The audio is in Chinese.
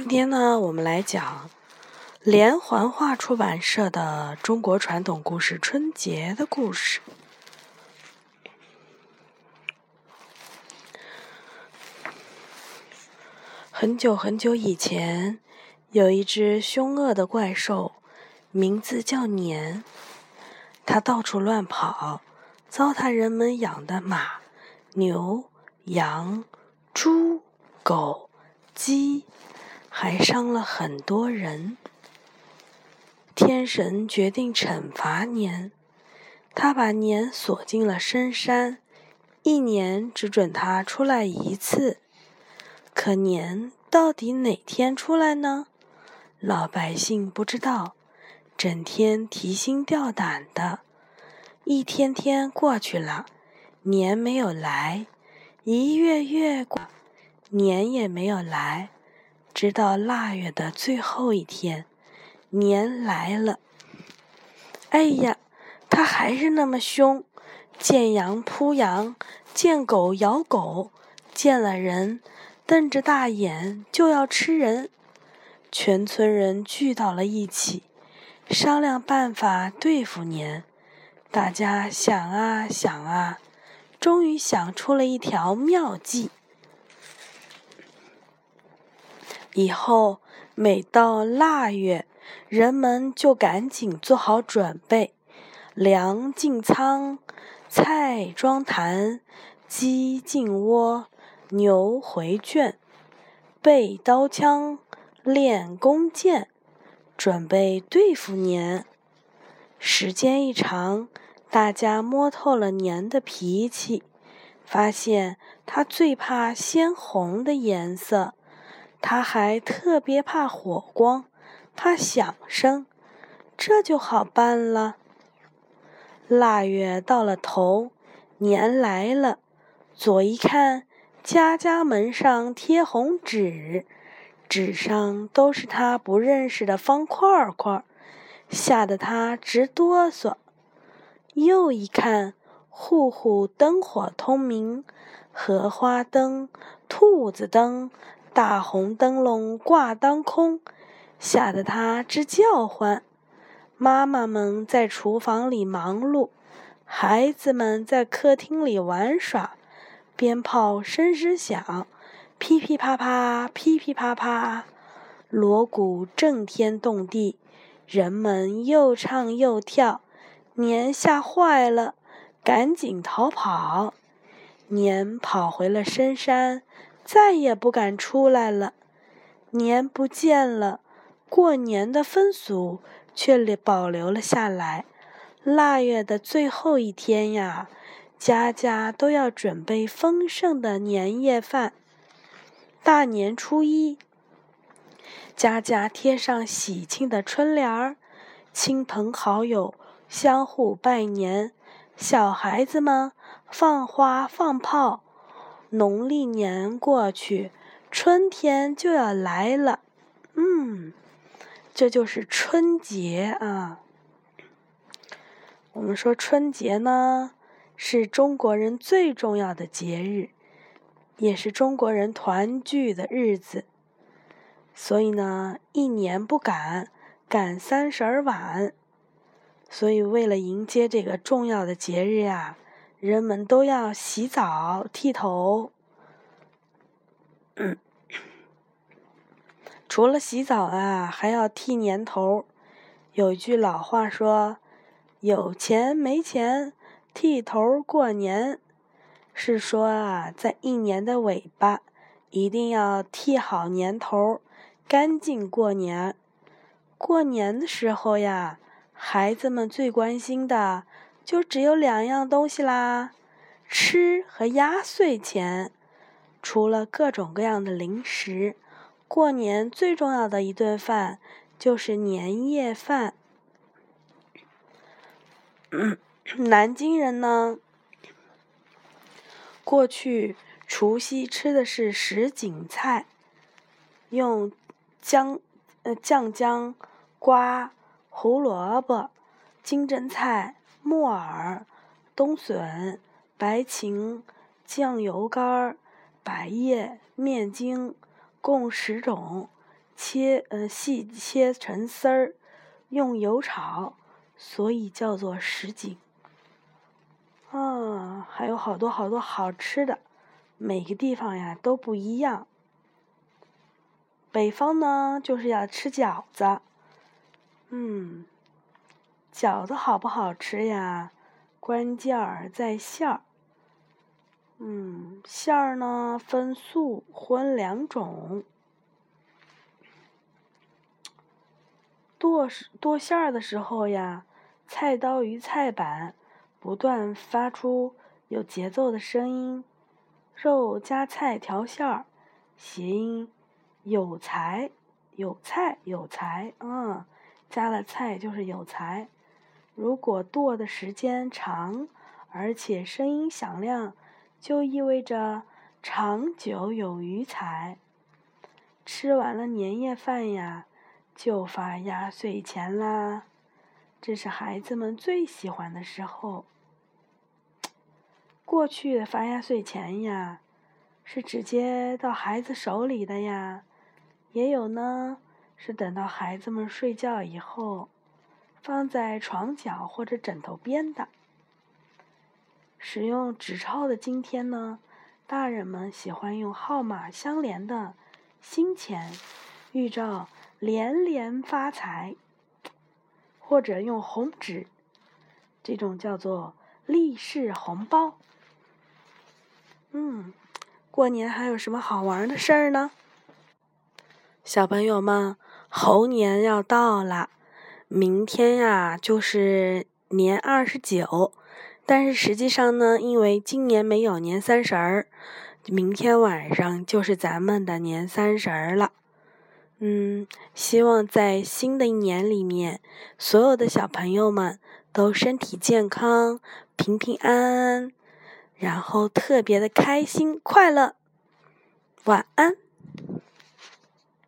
今天呢，我们来讲连环画出版社的中国传统故事《春节的故事》。很久很久以前，有一只凶恶的怪兽，名字叫年。它到处乱跑，糟蹋人们养的马、牛、羊、猪、狗、鸡。还伤了很多人。天神决定惩罚年，他把年锁进了深山，一年只准他出来一次。可年到底哪天出来呢？老百姓不知道，整天提心吊胆的。一天天过去了，年没有来；一月月过，年也没有来。直到腊月的最后一天，年来了。哎呀，他还是那么凶，见羊扑羊，见狗咬狗，见了人瞪着大眼就要吃人。全村人聚到了一起，商量办法对付年。大家想啊想啊，终于想出了一条妙计。以后每到腊月，人们就赶紧做好准备，粮进仓，菜装坛，鸡进窝，牛回圈，备刀枪，练弓箭，准备对付年。时间一长，大家摸透了年的脾气，发现他最怕鲜红的颜色。他还特别怕火光，怕响声，这就好办了。腊月到了头，年来了，左一看，家家门上贴红纸，纸上都是他不认识的方块块，吓得他直哆嗦。右一看，户户灯火通明，荷花灯、兔子灯。大红灯笼挂当空，吓得他直叫唤。妈妈们在厨房里忙碌，孩子们在客厅里玩耍。鞭炮声声响，噼噼啪啪，噼噼啪啪，锣鼓震天动地，人们又唱又跳。年吓坏了，赶紧逃跑。年跑回了深山。再也不敢出来了，年不见了，过年的风俗却保留了下来。腊月的最后一天呀，家家都要准备丰盛的年夜饭。大年初一，家家贴上喜庆的春联儿，亲朋好友相互拜年，小孩子们放花放炮。农历年过去，春天就要来了。嗯，这就是春节啊。我们说春节呢，是中国人最重要的节日，也是中国人团聚的日子。所以呢，一年不赶，赶三十儿晚。所以，为了迎接这个重要的节日呀。人们都要洗澡、剃头。除了洗澡啊，还要剃年头。有句老话说：“有钱没钱，剃头过年。”是说啊，在一年的尾巴，一定要剃好年头，干净过年。过年的时候呀，孩子们最关心的。就只有两样东西啦，吃和压岁钱。除了各种各样的零食，过年最重要的一顿饭就是年夜饭。南京人呢，过去除夕吃的是什锦菜，用姜、呃酱姜、瓜、胡萝卜、金针菜。木耳、冬笋、白芹、酱油干、百叶、面筋，共十种，切呃细切成丝儿，用油炒，所以叫做什锦。啊，还有好多好多好吃的，每个地方呀都不一样。北方呢就是要吃饺子，嗯，饺子好不好吃呀？关键儿在馅儿。嗯，馅儿呢分素荤两种。剁剁馅儿的时候呀，菜刀与菜板。不断发出有节奏的声音，肉加菜调馅儿，谐音有才有菜有才嗯，加了菜就是有才。如果剁的时间长，而且声音响亮，就意味着长久有余财。吃完了年夜饭呀，就发压岁钱啦。这是孩子们最喜欢的时候。过去发压岁钱呀，是直接到孩子手里的呀，也有呢，是等到孩子们睡觉以后，放在床角或者枕头边的。使用纸钞的今天呢，大人们喜欢用号码相连的新钱，预兆连连发财。或者用红纸，这种叫做立式红包。嗯，过年还有什么好玩的事儿呢？小朋友们，猴年要到了，明天呀就是年二十九，但是实际上呢，因为今年没有年三十儿，明天晚上就是咱们的年三十儿了。嗯，希望在新的一年里面，所有的小朋友们都身体健康、平平安安，然后特别的开心快乐。晚安。